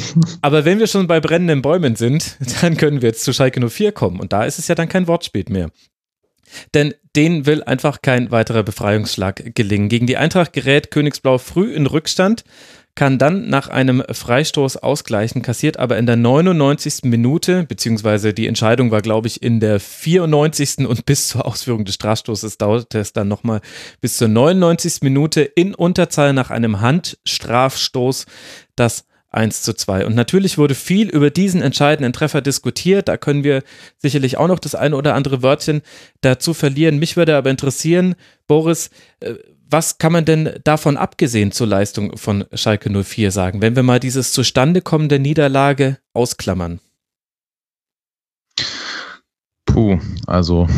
Aber wenn wir schon bei brennenden Bäumen sind, dann können wir jetzt zu Schalke 04 kommen. Und da ist es ja dann kein Wortspiel mehr. Denn denen will einfach kein weiterer Befreiungsschlag gelingen. Gegen die Eintracht gerät Königsblau früh in Rückstand, kann dann nach einem Freistoß ausgleichen, kassiert aber in der 99. Minute, beziehungsweise die Entscheidung war, glaube ich, in der 94. und bis zur Ausführung des Strafstoßes dauerte es dann nochmal bis zur 99. Minute in Unterzahl nach einem Handstrafstoß das 1 zu 2. Und natürlich wurde viel über diesen entscheidenden Treffer diskutiert. Da können wir sicherlich auch noch das eine oder andere Wörtchen dazu verlieren. Mich würde aber interessieren, Boris, äh, was kann man denn davon abgesehen zur Leistung von Schalke 04 sagen, wenn wir mal dieses Zustandekommen der Niederlage ausklammern? Puh, also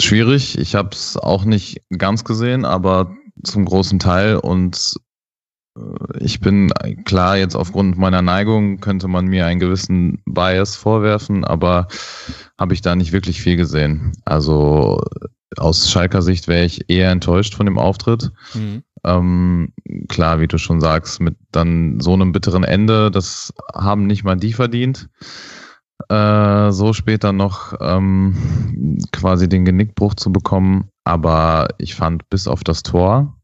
schwierig. Ich habe es auch nicht ganz gesehen, aber zum großen Teil und ich bin klar, jetzt aufgrund meiner Neigung könnte man mir einen gewissen Bias vorwerfen, aber habe ich da nicht wirklich viel gesehen. Also aus Schalker Sicht wäre ich eher enttäuscht von dem Auftritt. Ähm, klar, wie du schon sagst, mit dann so einem bitteren Ende, das haben nicht mal die verdient. Äh, so später noch ähm, quasi den Genickbruch zu bekommen. Aber ich fand bis auf das Tor,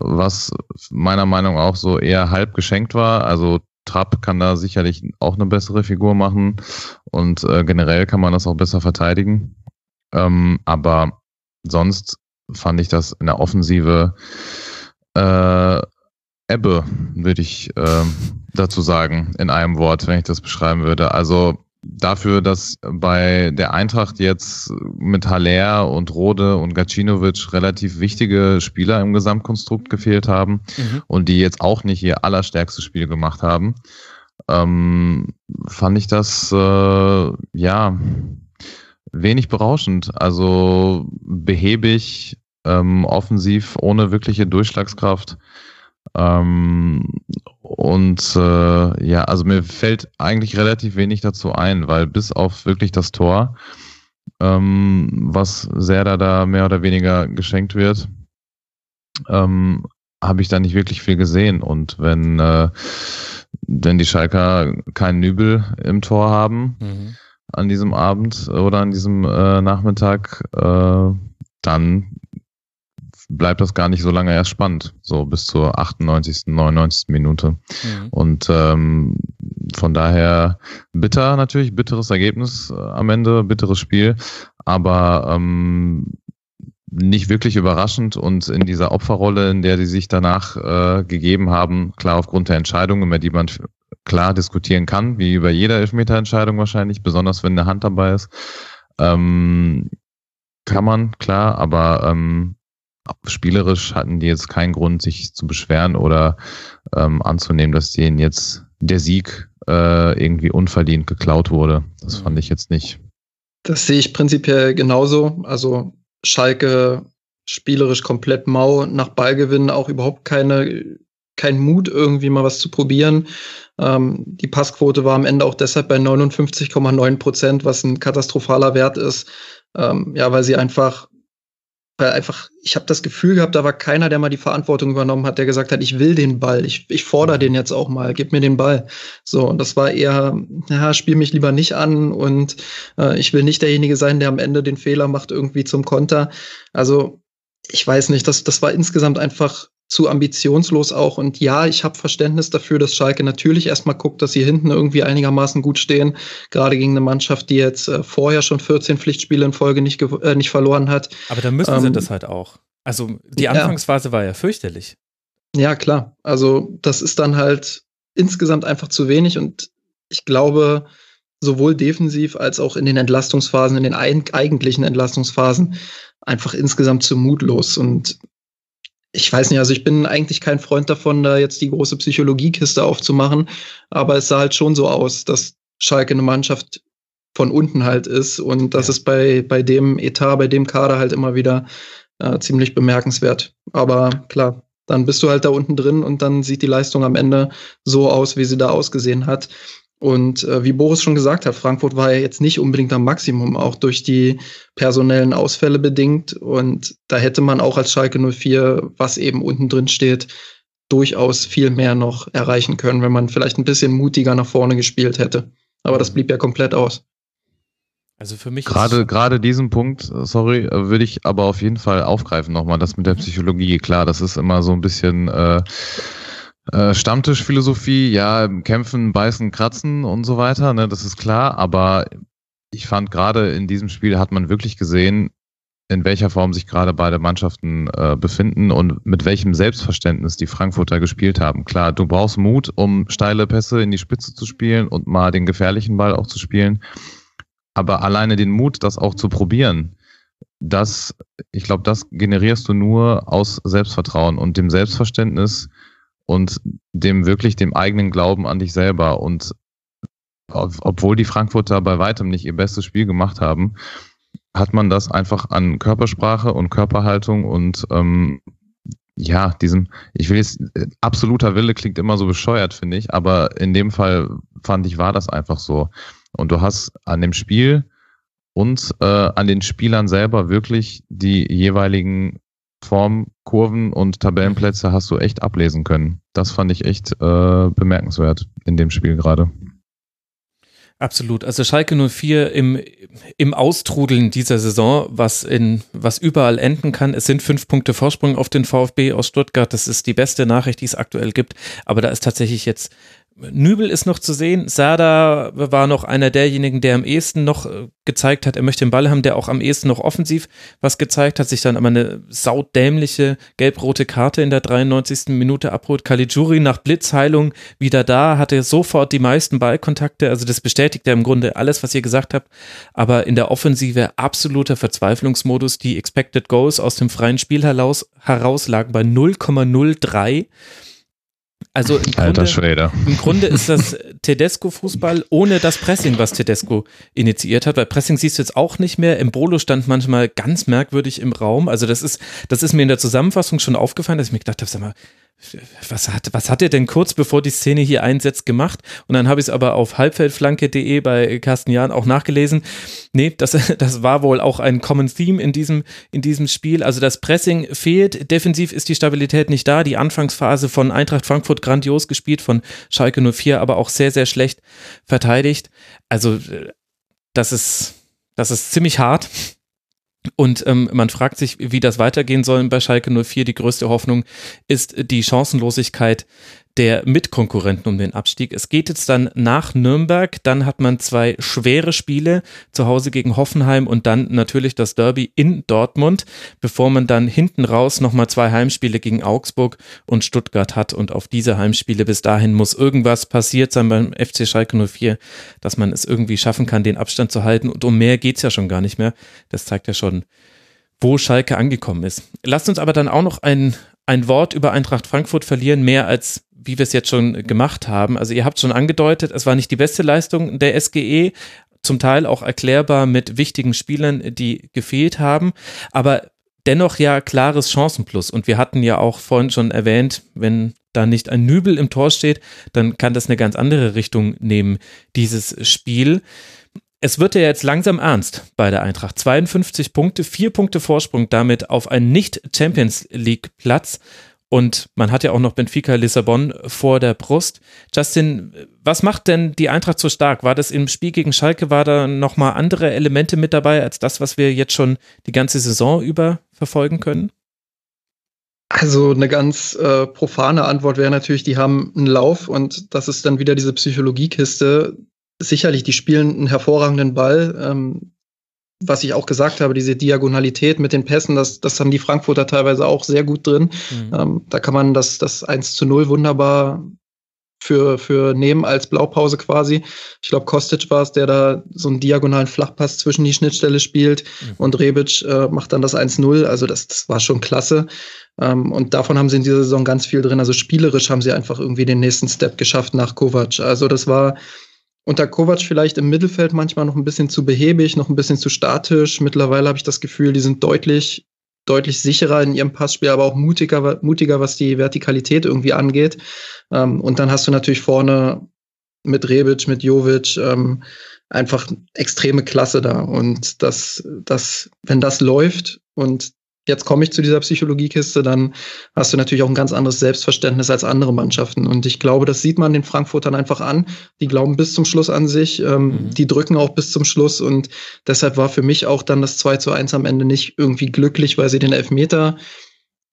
was meiner Meinung auch so eher halb geschenkt war, also Trapp kann da sicherlich auch eine bessere Figur machen und äh, generell kann man das auch besser verteidigen. Ähm, aber sonst fand ich das in der Offensive äh, Ebbe, würde ich ähm, dazu sagen, in einem Wort, wenn ich das beschreiben würde. Also dafür, dass bei der Eintracht jetzt mit Haller und Rode und Gacinovic relativ wichtige Spieler im Gesamtkonstrukt gefehlt haben Mhm. und die jetzt auch nicht ihr allerstärkstes Spiel gemacht haben, ähm, fand ich das äh, ja wenig berauschend. Also behäbig, ähm, offensiv, ohne wirkliche Durchschlagskraft. Ähm, und äh, ja, also mir fällt eigentlich relativ wenig dazu ein, weil bis auf wirklich das Tor, ähm, was Serda da mehr oder weniger geschenkt wird, ähm, habe ich da nicht wirklich viel gesehen. Und wenn, äh, wenn die Schalker keinen Nübel im Tor haben Mhm. an diesem Abend oder an diesem äh, Nachmittag, äh, dann bleibt das gar nicht so lange erst spannend, so bis zur 98., 99. Minute. Mhm. Und ähm, von daher bitter natürlich, bitteres Ergebnis äh, am Ende, bitteres Spiel, aber ähm, nicht wirklich überraschend und in dieser Opferrolle, in der die sich danach äh, gegeben haben, klar aufgrund der Entscheidungen, über die man klar diskutieren kann, wie über jede Elfmeterentscheidung wahrscheinlich, besonders wenn eine Hand dabei ist, ähm, kann man, klar, aber ähm, spielerisch hatten die jetzt keinen Grund, sich zu beschweren oder ähm, anzunehmen, dass denen jetzt der Sieg äh, irgendwie unverdient geklaut wurde. Das fand ich jetzt nicht. Das sehe ich prinzipiell genauso. Also Schalke spielerisch komplett mau nach Ballgewinn, auch überhaupt keine, kein Mut, irgendwie mal was zu probieren. Ähm, die Passquote war am Ende auch deshalb bei 59,9 Prozent, was ein katastrophaler Wert ist. Ähm, ja, weil sie einfach, weil einfach, ich habe das Gefühl gehabt, da war keiner, der mal die Verantwortung übernommen hat, der gesagt hat, ich will den Ball, ich, ich fordere den jetzt auch mal, gib mir den Ball. So, und das war eher, ja, spiel mich lieber nicht an und äh, ich will nicht derjenige sein, der am Ende den Fehler macht, irgendwie zum Konter. Also, ich weiß nicht, das, das war insgesamt einfach zu ambitionslos auch. Und ja, ich habe Verständnis dafür, dass Schalke natürlich erstmal guckt, dass sie hinten irgendwie einigermaßen gut stehen. Gerade gegen eine Mannschaft, die jetzt äh, vorher schon 14 Pflichtspiele in Folge nicht, äh, nicht verloren hat. Aber da müssen ähm, sie das halt auch. Also die Anfangsphase ja. war ja fürchterlich. Ja, klar. Also das ist dann halt insgesamt einfach zu wenig und ich glaube, sowohl defensiv als auch in den Entlastungsphasen, in den eigentlichen Entlastungsphasen einfach insgesamt zu mutlos. Und ich weiß nicht, also ich bin eigentlich kein Freund davon, da jetzt die große Psychologiekiste aufzumachen, aber es sah halt schon so aus, dass Schalke eine Mannschaft von unten halt ist und das ja. ist bei, bei dem Etat, bei dem Kader halt immer wieder äh, ziemlich bemerkenswert. Aber klar, dann bist du halt da unten drin und dann sieht die Leistung am Ende so aus, wie sie da ausgesehen hat. Und äh, wie Boris schon gesagt hat, Frankfurt war ja jetzt nicht unbedingt am Maximum, auch durch die personellen Ausfälle bedingt. Und da hätte man auch als Schalke 04, was eben unten drin steht, durchaus viel mehr noch erreichen können, wenn man vielleicht ein bisschen mutiger nach vorne gespielt hätte. Aber das blieb ja komplett aus. Also für mich gerade gerade diesen Punkt, sorry, würde ich aber auf jeden Fall aufgreifen nochmal. Das mit der Psychologie, klar, das ist immer so ein bisschen äh, äh, Stammtischphilosophie, ja, kämpfen, beißen, kratzen und so weiter, ne, das ist klar, aber ich fand gerade in diesem Spiel hat man wirklich gesehen, in welcher Form sich gerade beide Mannschaften äh, befinden und mit welchem Selbstverständnis die Frankfurter gespielt haben. Klar, du brauchst Mut, um steile Pässe in die Spitze zu spielen und mal den gefährlichen Ball auch zu spielen. Aber alleine den Mut, das auch zu probieren, das, ich glaube, das generierst du nur aus Selbstvertrauen und dem Selbstverständnis, und dem wirklich dem eigenen Glauben an dich selber. Und obwohl die Frankfurter bei weitem nicht ihr bestes Spiel gemacht haben, hat man das einfach an Körpersprache und Körperhaltung und ähm, ja, diesem, ich will jetzt, absoluter Wille klingt immer so bescheuert, finde ich, aber in dem Fall fand ich, war das einfach so. Und du hast an dem Spiel und äh, an den Spielern selber wirklich die jeweiligen Form, Kurven und Tabellenplätze hast du echt ablesen können. Das fand ich echt äh, bemerkenswert in dem Spiel gerade. Absolut. Also Schalke 04 im, im Austrudeln dieser Saison, was in, was überall enden kann. Es sind fünf Punkte Vorsprung auf den VfB aus Stuttgart. Das ist die beste Nachricht, die es aktuell gibt. Aber da ist tatsächlich jetzt Nübel ist noch zu sehen. Sada war noch einer derjenigen, der am ehesten noch äh, gezeigt hat, er möchte den Ball haben, der auch am ehesten noch offensiv was gezeigt hat, sich dann aber eine saudämliche gelb-rote Karte in der 93. Minute abholt. Caligiuri nach Blitzheilung wieder da, hatte sofort die meisten Ballkontakte. Also das bestätigt ja im Grunde alles, was ihr gesagt habt. Aber in der Offensive absoluter Verzweiflungsmodus. Die Expected Goals aus dem freien Spiel heraus, heraus lagen bei 0,03. Also im Alter Grunde, im Grunde ist das Tedesco-Fußball ohne das Pressing, was Tedesco initiiert hat. Weil Pressing siehst du jetzt auch nicht mehr. Embolo stand manchmal ganz merkwürdig im Raum. Also das ist, das ist mir in der Zusammenfassung schon aufgefallen, dass ich mir gedacht habe, sag mal, was hat, was hat er denn kurz bevor die Szene hier einsetzt gemacht? Und dann habe ich es aber auf halbfeldflanke.de bei Carsten Jahn auch nachgelesen. Nee, das, das war wohl auch ein Common Theme in diesem, in diesem Spiel. Also das Pressing fehlt, defensiv ist die Stabilität nicht da. Die Anfangsphase von Eintracht Frankfurt grandios gespielt, von Schalke 04 aber auch sehr, sehr schlecht verteidigt. Also das ist, das ist ziemlich hart. Und ähm, man fragt sich, wie das weitergehen soll bei Schalke 04. Die größte Hoffnung ist die Chancenlosigkeit der Mitkonkurrenten um den Abstieg. Es geht jetzt dann nach Nürnberg, dann hat man zwei schwere Spiele zu Hause gegen Hoffenheim und dann natürlich das Derby in Dortmund, bevor man dann hinten raus nochmal zwei Heimspiele gegen Augsburg und Stuttgart hat und auf diese Heimspiele bis dahin muss irgendwas passiert sein beim FC Schalke 04, dass man es irgendwie schaffen kann, den Abstand zu halten und um mehr geht's ja schon gar nicht mehr. Das zeigt ja schon, wo Schalke angekommen ist. Lasst uns aber dann auch noch ein, ein Wort über Eintracht Frankfurt verlieren, mehr als wie wir es jetzt schon gemacht haben. Also ihr habt schon angedeutet, es war nicht die beste Leistung der SGE, zum Teil auch erklärbar mit wichtigen Spielern, die gefehlt haben, aber dennoch ja klares Chancenplus. Und wir hatten ja auch vorhin schon erwähnt, wenn da nicht ein Nübel im Tor steht, dann kann das eine ganz andere Richtung nehmen, dieses Spiel. Es wird ja jetzt langsam ernst bei der Eintracht. 52 Punkte, vier Punkte Vorsprung damit auf einen Nicht-Champions League-Platz. Und man hat ja auch noch Benfica Lissabon vor der Brust. Justin, was macht denn die Eintracht so stark? War das im Spiel gegen Schalke, war da nochmal andere Elemente mit dabei als das, was wir jetzt schon die ganze Saison über verfolgen können? Also eine ganz äh, profane Antwort wäre natürlich, die haben einen Lauf und das ist dann wieder diese Psychologiekiste. Sicherlich, die spielen einen hervorragenden Ball. Ähm, was ich auch gesagt habe, diese Diagonalität mit den Pässen, das, das haben die Frankfurter teilweise auch sehr gut drin. Mhm. Ähm, da kann man das, das 1 zu 0 wunderbar für, für nehmen als Blaupause quasi. Ich glaube, Kostic war es, der da so einen diagonalen Flachpass zwischen die Schnittstelle spielt mhm. und Rebic äh, macht dann das 1-0. Also das, das war schon klasse. Ähm, und davon haben sie in dieser Saison ganz viel drin. Also spielerisch haben sie einfach irgendwie den nächsten Step geschafft nach Kovac. Also das war unter Kovac vielleicht im Mittelfeld manchmal noch ein bisschen zu behäbig, noch ein bisschen zu statisch. Mittlerweile habe ich das Gefühl, die sind deutlich, deutlich sicherer in ihrem Passspiel, aber auch mutiger, mutiger was die Vertikalität irgendwie angeht. Ähm, und dann hast du natürlich vorne mit Rebic, mit Jovic ähm, einfach extreme Klasse da. Und das, das, wenn das läuft und jetzt komme ich zu dieser Psychologiekiste, dann hast du natürlich auch ein ganz anderes Selbstverständnis als andere Mannschaften. Und ich glaube, das sieht man den Frankfurtern einfach an. Die glauben bis zum Schluss an sich, ähm, mhm. die drücken auch bis zum Schluss. Und deshalb war für mich auch dann das 2 zu 1 am Ende nicht irgendwie glücklich, weil sie den Elfmeter,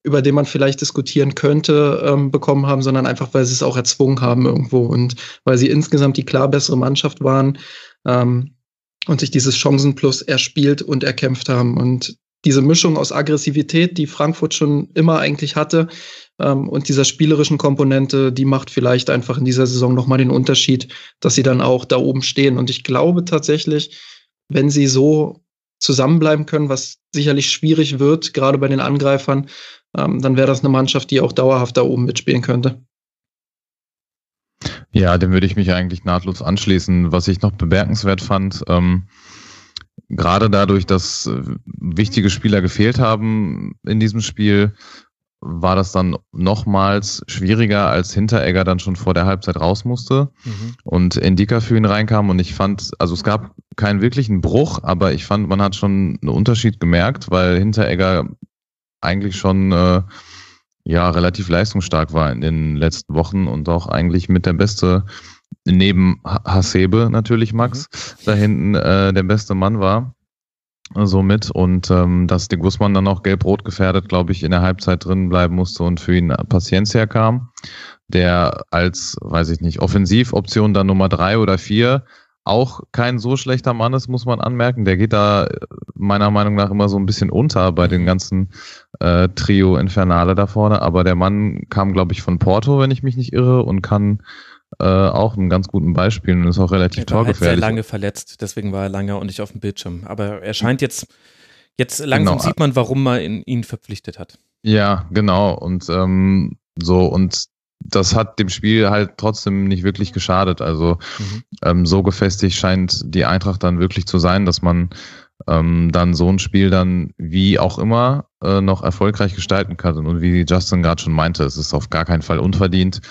über den man vielleicht diskutieren könnte, ähm, bekommen haben, sondern einfach, weil sie es auch erzwungen haben irgendwo und weil sie insgesamt die klar bessere Mannschaft waren. Ähm, und sich dieses Chancenplus erspielt und erkämpft haben. Und diese Mischung aus Aggressivität, die Frankfurt schon immer eigentlich hatte, ähm, und dieser spielerischen Komponente, die macht vielleicht einfach in dieser Saison nochmal den Unterschied, dass sie dann auch da oben stehen. Und ich glaube tatsächlich, wenn sie so zusammenbleiben können, was sicherlich schwierig wird, gerade bei den Angreifern, ähm, dann wäre das eine Mannschaft, die auch dauerhaft da oben mitspielen könnte. Ja, dem würde ich mich eigentlich nahtlos anschließen. Was ich noch bemerkenswert fand, ähm, gerade dadurch, dass äh, wichtige Spieler gefehlt haben in diesem Spiel, war das dann nochmals schwieriger, als Hinteregger dann schon vor der Halbzeit raus musste mhm. und Indika für ihn reinkam. Und ich fand, also es gab keinen wirklichen Bruch, aber ich fand, man hat schon einen Unterschied gemerkt, weil Hinteregger eigentlich schon äh, ja relativ leistungsstark war in den letzten Wochen und auch eigentlich mit der beste neben Hasebe natürlich Max mhm. da hinten äh, der beste Mann war somit und ähm, dass de Guzman dann auch gelb-rot gefährdet, glaube ich, in der Halbzeit drin bleiben musste und für ihn Paciencia kam, der als, weiß ich nicht, Offensivoption dann Nummer drei oder vier auch kein so schlechter Mann ist, muss man anmerken. Der geht da äh, meiner Meinung nach immer so ein bisschen unter bei den ganzen äh, Trio Infernale da vorne. Aber der Mann kam, glaube ich, von Porto, wenn ich mich nicht irre, und kann äh, auch einen ganz guten Beispiel und ist auch relativ er war torgefährlich. Halt sehr lange verletzt, deswegen war er lange auch nicht auf dem Bildschirm. Aber er scheint jetzt, jetzt langsam genau. sieht man, warum man ihn verpflichtet hat. Ja, genau. Und ähm, so, und das hat dem Spiel halt trotzdem nicht wirklich geschadet. Also mhm. ähm, so gefestigt scheint die Eintracht dann wirklich zu sein, dass man ähm, dann so ein Spiel dann wie auch immer äh, noch erfolgreich gestalten kann. Und wie Justin gerade schon meinte, es ist auf gar keinen Fall unverdient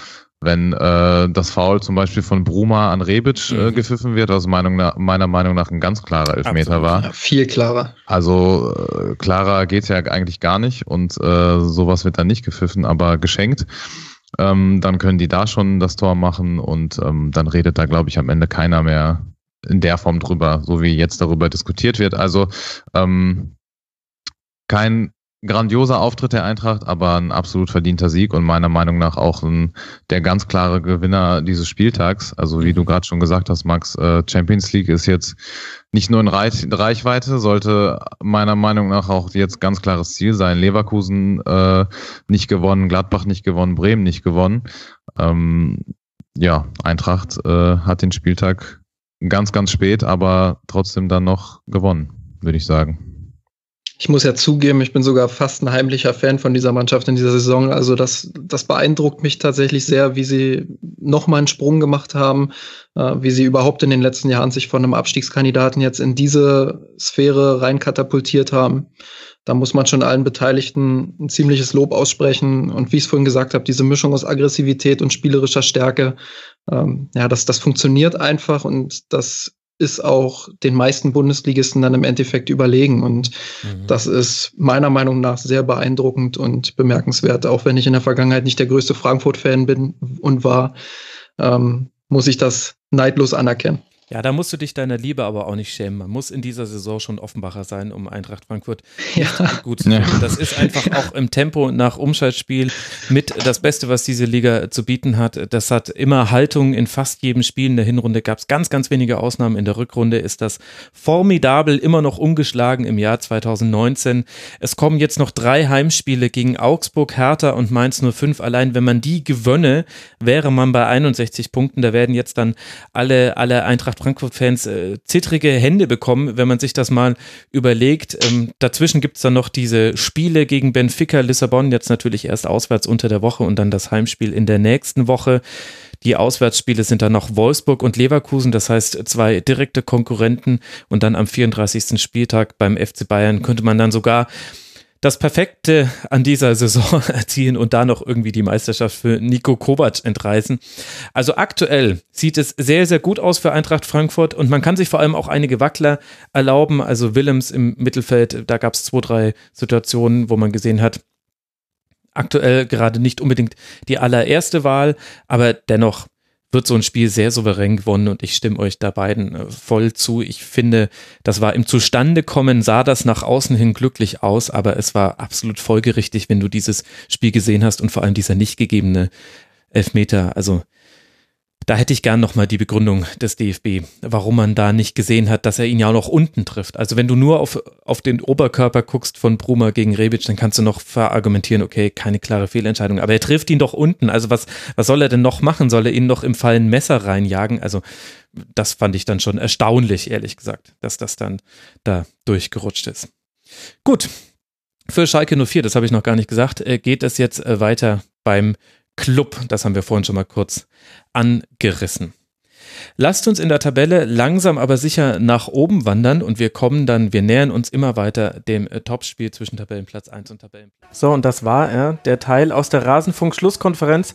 wenn äh, das Foul zum Beispiel von Bruma an Rebic äh, mhm. gepfiffen wird, was Meinung nach, meiner Meinung nach ein ganz klarer Elfmeter Absolut. war. Ja, viel klarer. Also äh, klarer geht's ja eigentlich gar nicht und äh, sowas wird dann nicht gepfiffen, aber geschenkt. Ähm, dann können die da schon das Tor machen und ähm, dann redet da, glaube ich, am Ende keiner mehr in der Form drüber, so wie jetzt darüber diskutiert wird. Also ähm, kein grandioser Auftritt der Eintracht, aber ein absolut verdienter Sieg und meiner Meinung nach auch ein, der ganz klare Gewinner dieses Spieltags. Also wie du gerade schon gesagt hast, Max, äh, Champions League ist jetzt nicht nur in Reichweite, sollte meiner Meinung nach auch jetzt ganz klares Ziel sein. Leverkusen äh, nicht gewonnen, Gladbach nicht gewonnen, Bremen nicht gewonnen. Ähm, ja, Eintracht äh, hat den Spieltag ganz, ganz spät, aber trotzdem dann noch gewonnen, würde ich sagen ich muss ja zugeben, ich bin sogar fast ein heimlicher Fan von dieser Mannschaft in dieser Saison. Also das, das beeindruckt mich tatsächlich sehr, wie sie nochmal einen Sprung gemacht haben, äh, wie sie überhaupt in den letzten Jahren sich von einem Abstiegskandidaten jetzt in diese Sphäre rein katapultiert haben. Da muss man schon allen Beteiligten ein ziemliches Lob aussprechen. Und wie ich es vorhin gesagt habe, diese Mischung aus Aggressivität und spielerischer Stärke, ähm, ja, das, das funktioniert einfach und das ist auch den meisten Bundesligisten dann im Endeffekt überlegen. Und mhm. das ist meiner Meinung nach sehr beeindruckend und bemerkenswert. Auch wenn ich in der Vergangenheit nicht der größte Frankfurt-Fan bin und war, ähm, muss ich das neidlos anerkennen. Ja, da musst du dich deiner Liebe aber auch nicht schämen. Man muss in dieser Saison schon Offenbacher sein, um Eintracht Frankfurt Ja. gut zu finden. Das ist einfach auch im Tempo nach Umschaltspiel mit das Beste, was diese Liga zu bieten hat. Das hat immer Haltung in fast jedem Spiel. In der Hinrunde gab es ganz, ganz wenige Ausnahmen. In der Rückrunde ist das formidabel immer noch ungeschlagen im Jahr 2019. Es kommen jetzt noch drei Heimspiele gegen Augsburg, Hertha und Mainz 05. Allein wenn man die gewönne, wäre man bei 61 Punkten. Da werden jetzt dann alle, alle Eintracht Frankfurt-Fans äh, zittrige Hände bekommen, wenn man sich das mal überlegt. Ähm, dazwischen gibt es dann noch diese Spiele gegen Benfica, Lissabon, jetzt natürlich erst auswärts unter der Woche und dann das Heimspiel in der nächsten Woche. Die Auswärtsspiele sind dann noch Wolfsburg und Leverkusen, das heißt zwei direkte Konkurrenten und dann am 34. Spieltag beim FC Bayern könnte man dann sogar das Perfekte an dieser Saison erzielen und da noch irgendwie die Meisterschaft für Nico Kovac entreißen. Also aktuell sieht es sehr, sehr gut aus für Eintracht Frankfurt und man kann sich vor allem auch einige Wackler erlauben. Also Willems im Mittelfeld, da gab es zwei, drei Situationen, wo man gesehen hat, aktuell gerade nicht unbedingt die allererste Wahl, aber dennoch wird so ein Spiel sehr souverän gewonnen und ich stimme euch da beiden äh, voll zu. Ich finde, das war im Zustandekommen, sah das nach außen hin glücklich aus, aber es war absolut folgerichtig, wenn du dieses Spiel gesehen hast und vor allem dieser nicht gegebene Elfmeter. Also da hätte ich gern nochmal die Begründung des DFB, warum man da nicht gesehen hat, dass er ihn ja auch noch unten trifft. Also wenn du nur auf, auf den Oberkörper guckst von Bruma gegen Rebic, dann kannst du noch verargumentieren, okay, keine klare Fehlentscheidung, aber er trifft ihn doch unten. Also was, was soll er denn noch machen? Soll er ihn noch im Fall ein Messer reinjagen? Also das fand ich dann schon erstaunlich, ehrlich gesagt, dass das dann da durchgerutscht ist. Gut, für Schalke 04, das habe ich noch gar nicht gesagt, äh, geht es jetzt äh, weiter beim Club. Das haben wir vorhin schon mal kurz angerissen. Lasst uns in der Tabelle langsam aber sicher nach oben wandern und wir kommen dann, wir nähern uns immer weiter dem äh, Topspiel zwischen Tabellenplatz 1 und Tabellenplatz. So, und das war er, der Teil aus der Rasenfunk-Schlusskonferenz